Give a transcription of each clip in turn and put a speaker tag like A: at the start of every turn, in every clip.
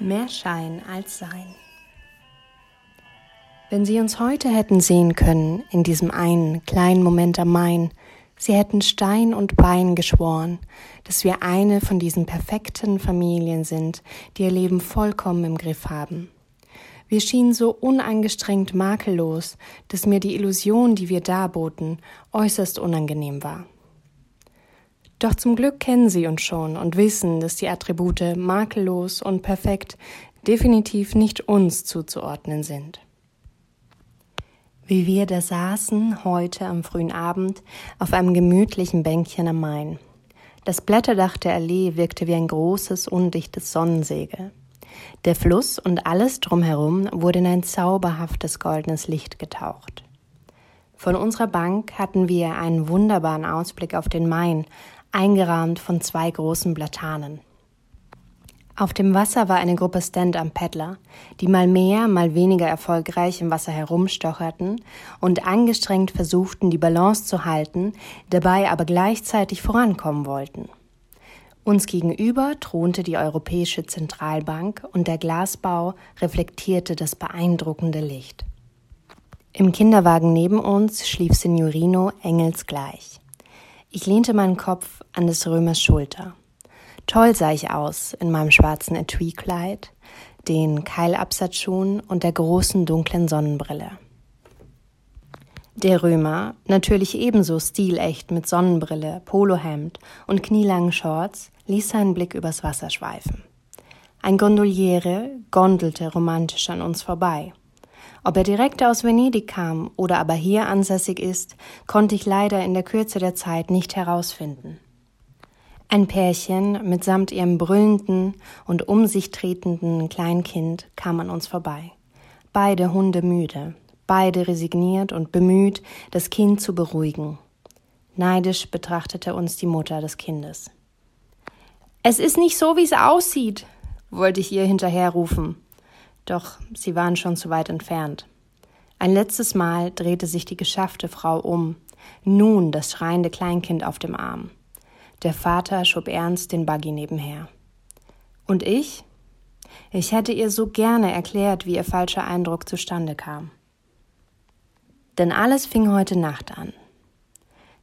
A: Mehr Schein als Sein. Wenn Sie uns heute hätten sehen können, in diesem einen kleinen Moment am Main, Sie hätten Stein und Bein geschworen, dass wir eine von diesen perfekten Familien sind, die ihr Leben vollkommen im Griff haben. Wir schienen so unangestrengt makellos, dass mir die Illusion, die wir darboten, äußerst unangenehm war. Doch zum Glück kennen sie uns schon und wissen, dass die Attribute makellos und perfekt definitiv nicht uns zuzuordnen sind. Wie wir da saßen heute am frühen Abend auf einem gemütlichen Bänkchen am Main. Das Blätterdach der Allee wirkte wie ein großes, undichtes Sonnensegel. Der Fluss und alles drumherum wurde in ein zauberhaftes goldenes Licht getaucht. Von unserer Bank hatten wir einen wunderbaren Ausblick auf den Main, eingerahmt von zwei großen Platanen. Auf dem Wasser war eine Gruppe Stand-up-Paddler, die mal mehr, mal weniger erfolgreich im Wasser herumstocherten und angestrengt versuchten, die Balance zu halten, dabei aber gleichzeitig vorankommen wollten. Uns gegenüber thronte die Europäische Zentralbank und der Glasbau reflektierte das beeindruckende Licht. Im Kinderwagen neben uns schlief Signorino engelsgleich. Ich lehnte meinen Kopf an des Römers Schulter. Toll sah ich aus in meinem schwarzen Etui-Kleid, den Keilabsatzschuhen und der großen dunklen Sonnenbrille. Der Römer, natürlich ebenso stilecht mit Sonnenbrille, Polohemd und knielangen Shorts, ließ seinen Blick übers Wasser schweifen. Ein Gondoliere gondelte romantisch an uns vorbei. Ob er direkt aus Venedig kam oder aber hier ansässig ist, konnte ich leider in der Kürze der Zeit nicht herausfinden. Ein Pärchen mitsamt ihrem brüllenden und um sich tretenden Kleinkind kam an uns vorbei. Beide Hunde müde, beide resigniert und bemüht, das Kind zu beruhigen. Neidisch betrachtete uns die Mutter des Kindes. Es ist nicht so, wie es aussieht, wollte ich ihr hinterherrufen. Doch sie waren schon zu weit entfernt. Ein letztes Mal drehte sich die geschaffte Frau um, nun das schreiende Kleinkind auf dem Arm. Der Vater schob ernst den Buggy nebenher. Und ich? Ich hätte ihr so gerne erklärt, wie ihr falscher Eindruck zustande kam. Denn alles fing heute Nacht an.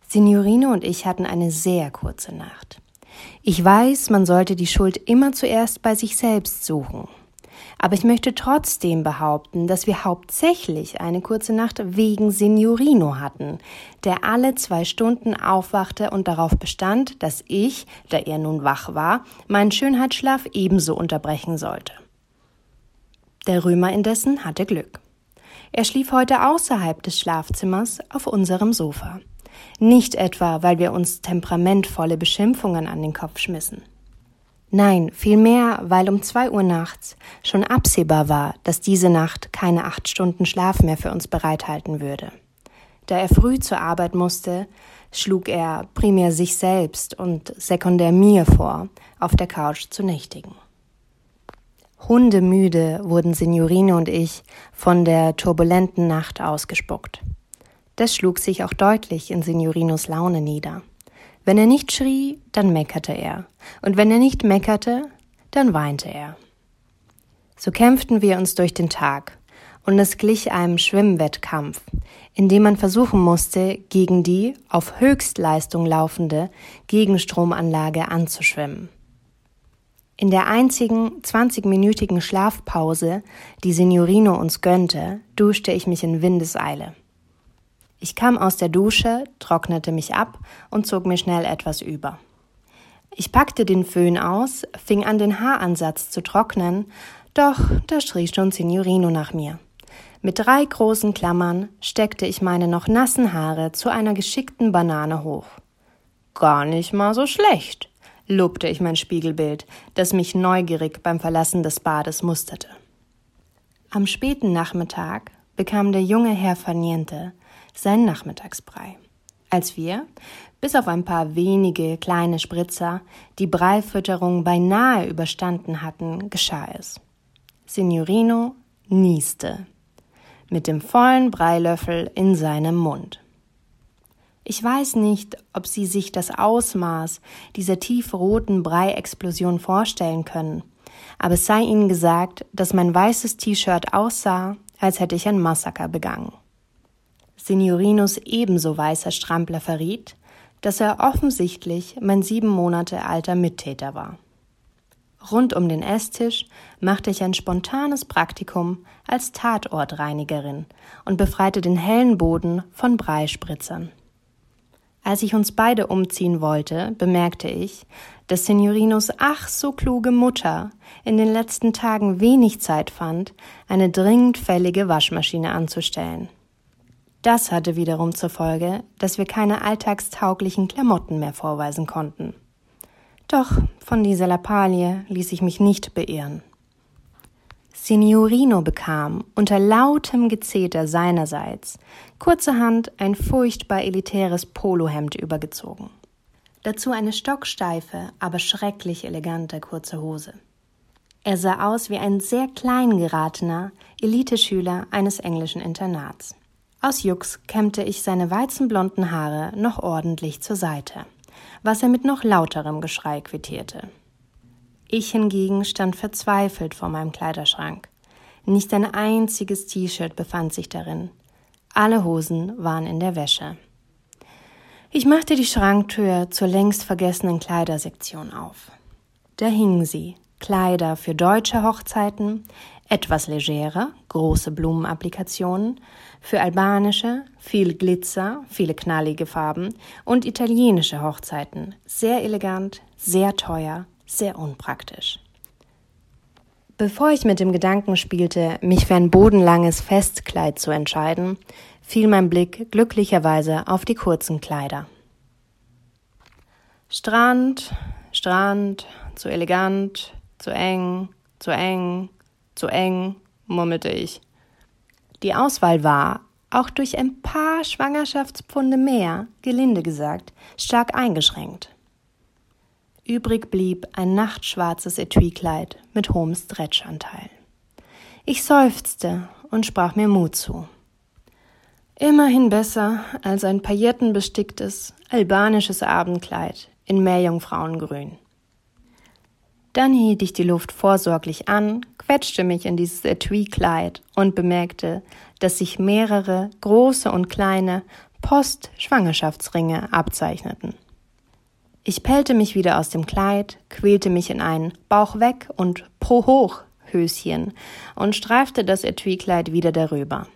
A: Signorino und ich hatten eine sehr kurze Nacht. Ich weiß, man sollte die Schuld immer zuerst bei sich selbst suchen. Aber ich möchte trotzdem behaupten, dass wir hauptsächlich eine kurze Nacht wegen Signorino hatten, der alle zwei Stunden aufwachte und darauf bestand, dass ich, da er nun wach war, meinen Schönheitsschlaf ebenso unterbrechen sollte. Der Römer indessen hatte Glück. Er schlief heute außerhalb des Schlafzimmers auf unserem Sofa. Nicht etwa, weil wir uns temperamentvolle Beschimpfungen an den Kopf schmissen. Nein, vielmehr, weil um zwei Uhr nachts schon absehbar war, dass diese Nacht keine acht Stunden Schlaf mehr für uns bereithalten würde. Da er früh zur Arbeit musste, schlug er primär sich selbst und sekundär mir vor, auf der Couch zu nächtigen. Hundemüde wurden Signorine und ich von der turbulenten Nacht ausgespuckt. Das schlug sich auch deutlich in Signorinos Laune nieder. Wenn er nicht schrie, dann meckerte er. Und wenn er nicht meckerte, dann weinte er. So kämpften wir uns durch den Tag, und es glich einem Schwimmwettkampf, in dem man versuchen musste, gegen die auf Höchstleistung laufende Gegenstromanlage anzuschwimmen. In der einzigen 20-minütigen Schlafpause, die Signorino uns gönnte, duschte ich mich in Windeseile. Ich kam aus der Dusche, trocknete mich ab und zog mir schnell etwas über. Ich packte den Föhn aus, fing an, den Haaransatz zu trocknen, doch da schrie schon Signorino nach mir. Mit drei großen Klammern steckte ich meine noch nassen Haare zu einer geschickten Banane hoch. Gar nicht mal so schlecht, lobte ich mein Spiegelbild, das mich neugierig beim Verlassen des Bades musterte. Am späten Nachmittag bekam der junge Herr Farniente seinen Nachmittagsbrei. Als wir, bis auf ein paar wenige kleine Spritzer, die Breifütterung beinahe überstanden hatten, geschah es. Signorino nieste mit dem vollen Breilöffel in seinem Mund. Ich weiß nicht, ob Sie sich das Ausmaß dieser tiefroten Breiexplosion vorstellen können, aber es sei ihnen gesagt, dass mein weißes T-Shirt aussah, als hätte ich ein Massaker begangen. Signorinos ebenso weißer Strampler verriet, dass er offensichtlich mein sieben Monate alter Mittäter war. Rund um den Esstisch machte ich ein spontanes Praktikum als Tatortreinigerin und befreite den hellen Boden von Breispritzern. Als ich uns beide umziehen wollte, bemerkte ich, dass Signorinos ach so kluge Mutter in den letzten Tagen wenig Zeit fand, eine dringend fällige Waschmaschine anzustellen. Das hatte wiederum zur Folge, dass wir keine alltagstauglichen Klamotten mehr vorweisen konnten. Doch von dieser Lappalie ließ ich mich nicht beirren. Signorino bekam unter lautem Gezeter seinerseits kurzerhand ein furchtbar elitäres Polohemd übergezogen. Dazu eine stocksteife, aber schrecklich elegante kurze Hose. Er sah aus wie ein sehr klein geratener Eliteschüler eines englischen Internats. Aus Jux kämmte ich seine weizenblonden Haare noch ordentlich zur Seite was er mit noch lauterem Geschrei quittierte. Ich hingegen stand verzweifelt vor meinem Kleiderschrank. Nicht ein einziges T-Shirt befand sich darin. Alle Hosen waren in der Wäsche. Ich machte die Schranktür zur längst vergessenen Kleidersektion auf. Da hingen sie, Kleider für deutsche Hochzeiten, etwas legerer, große Blumenapplikationen, für albanische, viel Glitzer, viele knallige Farben und italienische Hochzeiten, sehr elegant, sehr teuer, sehr unpraktisch. Bevor ich mit dem Gedanken spielte, mich für ein bodenlanges Festkleid zu entscheiden, fiel mein Blick glücklicherweise auf die kurzen Kleider. Strand, Strand, zu elegant, zu eng, zu eng, zu eng, murmelte ich. Die Auswahl war, auch durch ein paar Schwangerschaftspfunde mehr, gelinde gesagt, stark eingeschränkt. Übrig blieb ein nachtschwarzes Etuikleid mit hohem Stretchanteil. Ich seufzte und sprach mir Mut zu. Immerhin besser als ein paillettenbesticktes albanisches Abendkleid in Meerjungfrauengrün. Dann hielt ich die Luft vorsorglich an, quetschte mich in dieses Etui-Kleid und bemerkte, dass sich mehrere große und kleine Post-Schwangerschaftsringe abzeichneten. Ich pellte mich wieder aus dem Kleid, quälte mich in ein Bauch weg und pro hoch Höschen und streifte das Etui-Kleid wieder darüber.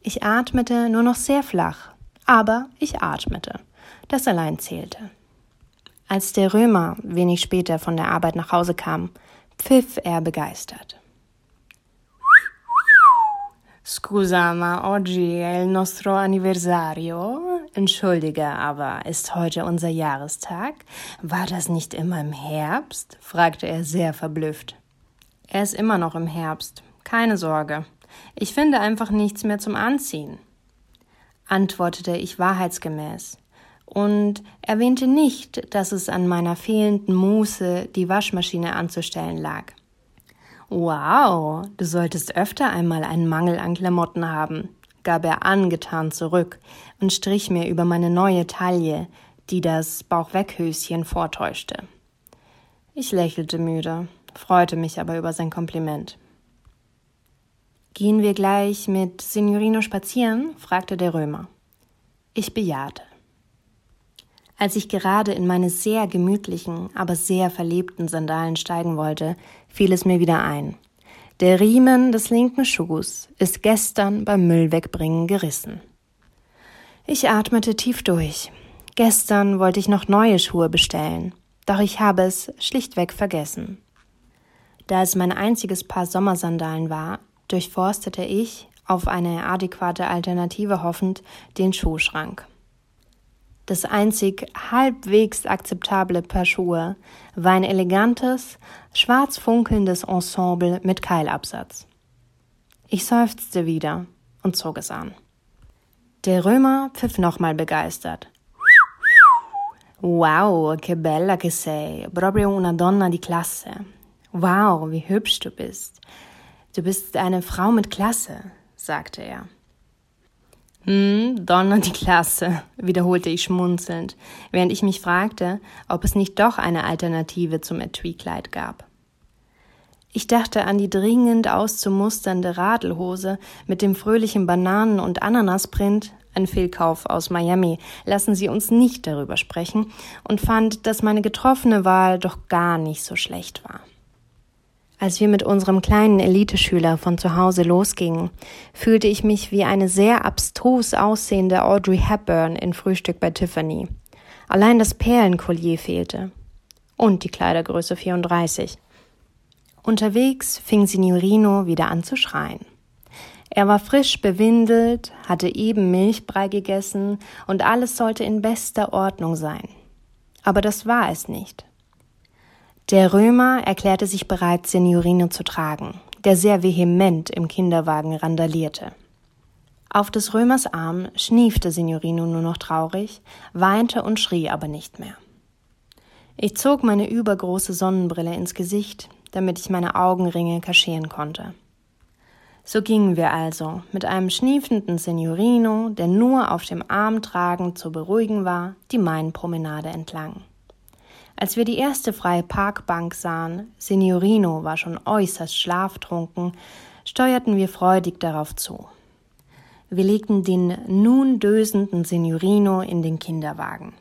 A: Ich atmete nur noch sehr flach, aber ich atmete. Das allein zählte. Als der Römer wenig später von der Arbeit nach Hause kam, pfiff er begeistert. Scusa, ma oggi è il nostro anniversario? Entschuldige, aber ist heute unser Jahrestag? War das nicht immer im Herbst? fragte er sehr verblüfft. Er ist immer noch im Herbst. Keine Sorge. Ich finde einfach nichts mehr zum Anziehen, antwortete ich wahrheitsgemäß und erwähnte nicht, dass es an meiner fehlenden Muße, die Waschmaschine anzustellen lag. Wow, du solltest öfter einmal einen Mangel an Klamotten haben, gab er angetan zurück und strich mir über meine neue Taille, die das Bauchweghöschen vortäuschte. Ich lächelte müde, freute mich aber über sein Kompliment. Gehen wir gleich mit Signorino spazieren? fragte der Römer. Ich bejahte. Als ich gerade in meine sehr gemütlichen, aber sehr verlebten Sandalen steigen wollte, fiel es mir wieder ein. Der Riemen des linken Schuhs ist gestern beim Müllwegbringen gerissen. Ich atmete tief durch. Gestern wollte ich noch neue Schuhe bestellen, doch ich habe es schlichtweg vergessen. Da es mein einziges Paar Sommersandalen war, durchforstete ich, auf eine adäquate Alternative hoffend, den Schuhschrank. Das einzig halbwegs akzeptable Paar Schuhe war ein elegantes, schwarz funkelndes Ensemble mit Keilabsatz. Ich seufzte wieder und zog es an. Der Römer pfiff nochmal begeistert. Wow, che bella che sei, proprio una donna di classe. Wow, wie hübsch du bist. Du bist eine Frau mit Klasse, sagte er. Hm, Donna die Klasse, wiederholte ich schmunzelnd, während ich mich fragte, ob es nicht doch eine Alternative zum Etui-Kleid gab. Ich dachte an die dringend auszumusternde Radelhose mit dem fröhlichen Bananen- und Ananasprint, ein Fehlkauf aus Miami, lassen Sie uns nicht darüber sprechen, und fand, dass meine getroffene Wahl doch gar nicht so schlecht war. Als wir mit unserem kleinen Eliteschüler von zu Hause losgingen, fühlte ich mich wie eine sehr abstrus aussehende Audrey Hepburn in Frühstück bei Tiffany. Allein das Perlenkollier fehlte. Und die Kleidergröße 34. Unterwegs fing Signorino wieder an zu schreien. Er war frisch bewindelt, hatte eben Milchbrei gegessen und alles sollte in bester Ordnung sein. Aber das war es nicht. Der Römer erklärte sich bereit, Signorino zu tragen, der sehr vehement im Kinderwagen randalierte. Auf des Römers Arm schniefte Signorino nur noch traurig, weinte und schrie aber nicht mehr. Ich zog meine übergroße Sonnenbrille ins Gesicht, damit ich meine Augenringe kaschieren konnte. So gingen wir also mit einem schniefenden Signorino, der nur auf dem Arm tragend zu beruhigen war, die Mainpromenade entlang. Als wir die erste freie Parkbank sahen, Signorino war schon äußerst schlaftrunken, steuerten wir freudig darauf zu. Wir legten den nun dösenden Signorino in den Kinderwagen.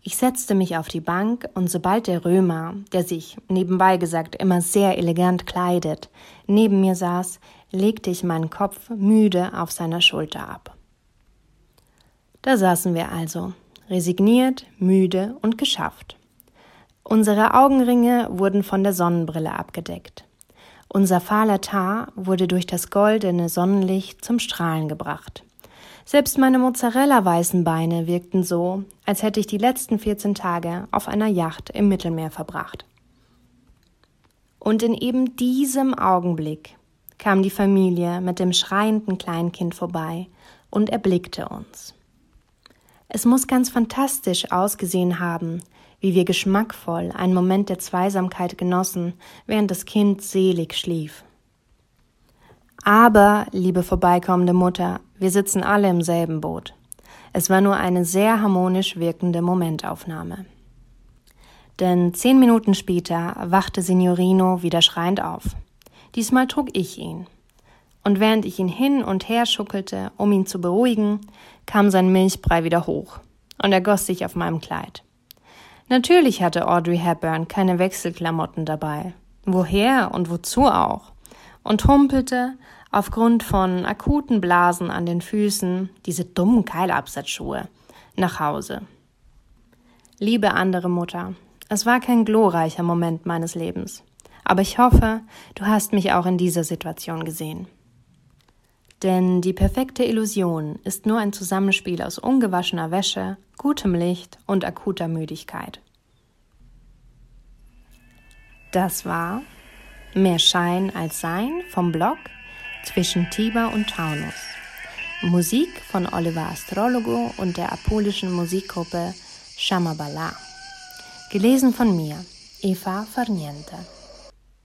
A: Ich setzte mich auf die Bank und sobald der Römer, der sich, nebenbei gesagt, immer sehr elegant kleidet, neben mir saß, legte ich meinen Kopf müde auf seiner Schulter ab. Da saßen wir also, resigniert, müde und geschafft. Unsere Augenringe wurden von der Sonnenbrille abgedeckt. Unser fahler Tar wurde durch das goldene Sonnenlicht zum Strahlen gebracht. Selbst meine Mozzarella-weißen Beine wirkten so, als hätte ich die letzten 14 Tage auf einer Yacht im Mittelmeer verbracht. Und in eben diesem Augenblick kam die Familie mit dem schreienden Kleinkind vorbei und erblickte uns. Es muss ganz fantastisch ausgesehen haben, wie wir geschmackvoll einen Moment der Zweisamkeit genossen, während das Kind selig schlief. Aber, liebe vorbeikommende Mutter, wir sitzen alle im selben Boot. Es war nur eine sehr harmonisch wirkende Momentaufnahme. Denn zehn Minuten später wachte Signorino wieder schreiend auf. Diesmal trug ich ihn. Und während ich ihn hin und her schuckelte, um ihn zu beruhigen, kam sein Milchbrei wieder hoch und er goss sich auf meinem Kleid. Natürlich hatte Audrey Hepburn keine Wechselklamotten dabei. Woher und wozu auch? Und humpelte, aufgrund von akuten Blasen an den Füßen, diese dummen Keilabsatzschuhe, nach Hause. Liebe andere Mutter, es war kein glorreicher Moment meines Lebens, aber ich hoffe, du hast mich auch in dieser Situation gesehen. Denn die perfekte Illusion ist nur ein Zusammenspiel aus ungewaschener Wäsche, gutem Licht und akuter Müdigkeit. Das war Mehr Schein als Sein vom Blog zwischen Tiber und Taunus. Musik von Oliver Astrologo und der apolischen Musikgruppe Shamabala. Gelesen von mir, Eva Farniente.